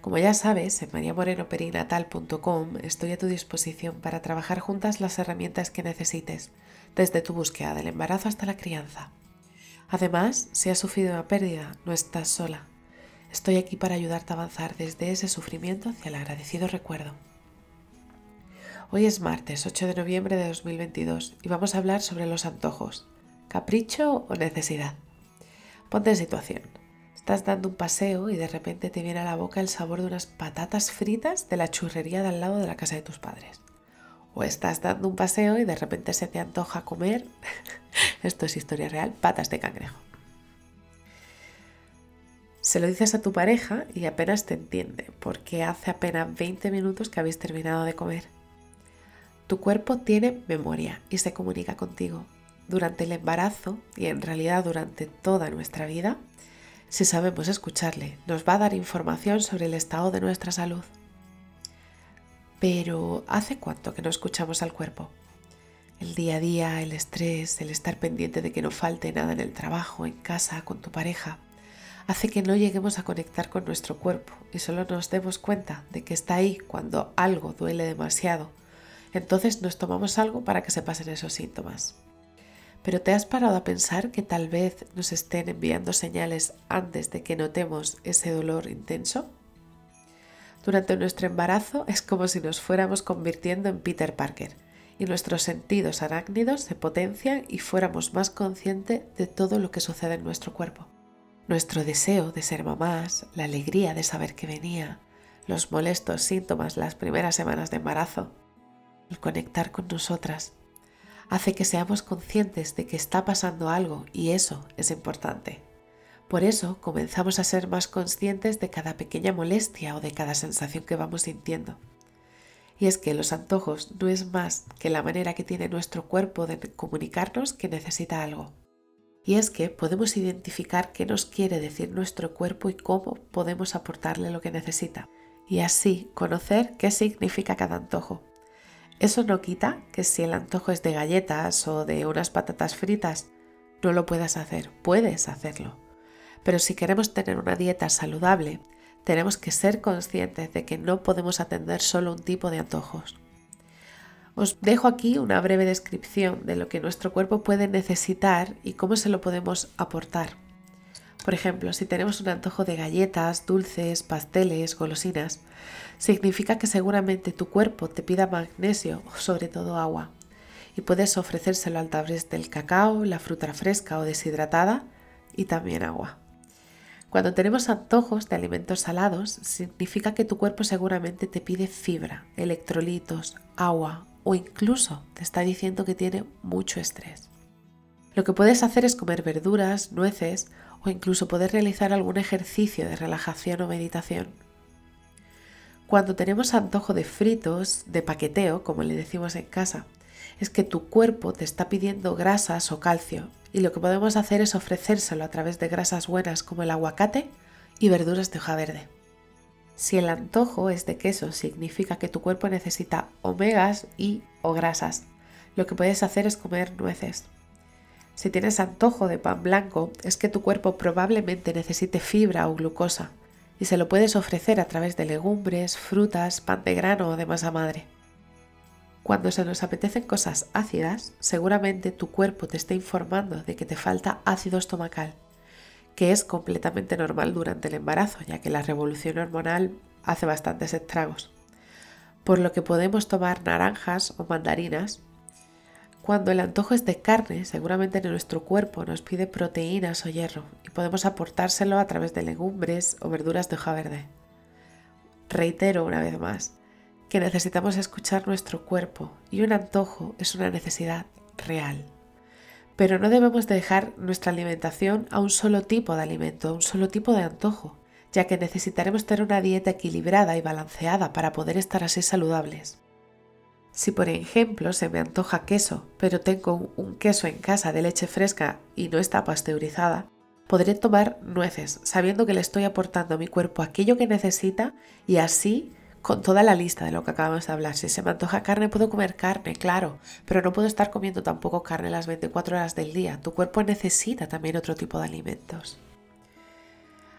Como ya sabes, en mariamorenoperinatal.com estoy a tu disposición para trabajar juntas las herramientas que necesites, desde tu búsqueda del embarazo hasta la crianza. Además, si has sufrido una pérdida, no estás sola. Estoy aquí para ayudarte a avanzar desde ese sufrimiento hacia el agradecido recuerdo. Hoy es martes 8 de noviembre de 2022 y vamos a hablar sobre los antojos, capricho o necesidad. Ponte en situación. Estás dando un paseo y de repente te viene a la boca el sabor de unas patatas fritas de la churrería de al lado de la casa de tus padres. O estás dando un paseo y de repente se te antoja comer, esto es historia real, patas de cangrejo. Se lo dices a tu pareja y apenas te entiende, porque hace apenas 20 minutos que habéis terminado de comer. Tu cuerpo tiene memoria y se comunica contigo. Durante el embarazo y en realidad durante toda nuestra vida, si sabemos escucharle, nos va a dar información sobre el estado de nuestra salud. Pero ¿hace cuánto que no escuchamos al cuerpo? El día a día, el estrés, el estar pendiente de que no falte nada en el trabajo, en casa, con tu pareja, hace que no lleguemos a conectar con nuestro cuerpo y solo nos demos cuenta de que está ahí cuando algo duele demasiado. Entonces nos tomamos algo para que se pasen esos síntomas. Pero ¿te has parado a pensar que tal vez nos estén enviando señales antes de que notemos ese dolor intenso? Durante nuestro embarazo es como si nos fuéramos convirtiendo en Peter Parker y nuestros sentidos arácnidos se potencian y fuéramos más conscientes de todo lo que sucede en nuestro cuerpo. Nuestro deseo de ser mamás, la alegría de saber que venía, los molestos síntomas las primeras semanas de embarazo, el conectar con nosotras, hace que seamos conscientes de que está pasando algo y eso es importante. Por eso comenzamos a ser más conscientes de cada pequeña molestia o de cada sensación que vamos sintiendo. Y es que los antojos no es más que la manera que tiene nuestro cuerpo de comunicarnos que necesita algo. Y es que podemos identificar qué nos quiere decir nuestro cuerpo y cómo podemos aportarle lo que necesita. Y así conocer qué significa cada antojo eso no quita que si el antojo es de galletas o de unas patatas fritas, no lo puedas hacer, puedes hacerlo. Pero si queremos tener una dieta saludable, tenemos que ser conscientes de que no podemos atender solo un tipo de antojos. Os dejo aquí una breve descripción de lo que nuestro cuerpo puede necesitar y cómo se lo podemos aportar. Por ejemplo, si tenemos un antojo de galletas, dulces, pasteles, golosinas, significa que seguramente tu cuerpo te pida magnesio o sobre todo agua. Y puedes ofrecérselo al través del cacao, la fruta fresca o deshidratada y también agua. Cuando tenemos antojos de alimentos salados, significa que tu cuerpo seguramente te pide fibra, electrolitos, agua o incluso te está diciendo que tiene mucho estrés. Lo que puedes hacer es comer verduras, nueces o incluso poder realizar algún ejercicio de relajación o meditación. Cuando tenemos antojo de fritos, de paqueteo, como le decimos en casa, es que tu cuerpo te está pidiendo grasas o calcio y lo que podemos hacer es ofrecérselo a través de grasas buenas como el aguacate y verduras de hoja verde. Si el antojo es de queso, significa que tu cuerpo necesita omegas y o grasas. Lo que puedes hacer es comer nueces. Si tienes antojo de pan blanco, es que tu cuerpo probablemente necesite fibra o glucosa y se lo puedes ofrecer a través de legumbres, frutas, pan de grano o de masa madre. Cuando se nos apetecen cosas ácidas, seguramente tu cuerpo te está informando de que te falta ácido estomacal, que es completamente normal durante el embarazo, ya que la revolución hormonal hace bastantes estragos. Por lo que podemos tomar naranjas o mandarinas cuando el antojo es de carne, seguramente nuestro cuerpo nos pide proteínas o hierro y podemos aportárselo a través de legumbres o verduras de hoja verde. Reitero una vez más que necesitamos escuchar nuestro cuerpo y un antojo es una necesidad real. Pero no debemos dejar nuestra alimentación a un solo tipo de alimento, a un solo tipo de antojo, ya que necesitaremos tener una dieta equilibrada y balanceada para poder estar así saludables. Si por ejemplo se me antoja queso, pero tengo un queso en casa de leche fresca y no está pasteurizada, podré tomar nueces, sabiendo que le estoy aportando a mi cuerpo aquello que necesita y así con toda la lista de lo que acabamos de hablar. Si se me antoja carne, puedo comer carne, claro, pero no puedo estar comiendo tampoco carne las 24 horas del día. Tu cuerpo necesita también otro tipo de alimentos.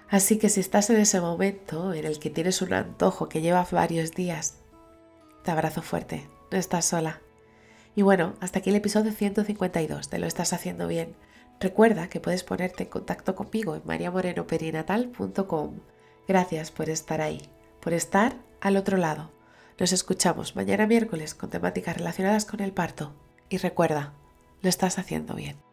Así que si estás en ese momento en el que tienes un antojo que lleva varios días, te abrazo fuerte, no estás sola. Y bueno, hasta aquí el episodio 152 te Lo estás haciendo bien. Recuerda que puedes ponerte en contacto conmigo en mariamorenoperinatal.com. Gracias por estar ahí, por estar al otro lado. Nos escuchamos mañana miércoles con temáticas relacionadas con el parto. Y recuerda, lo estás haciendo bien.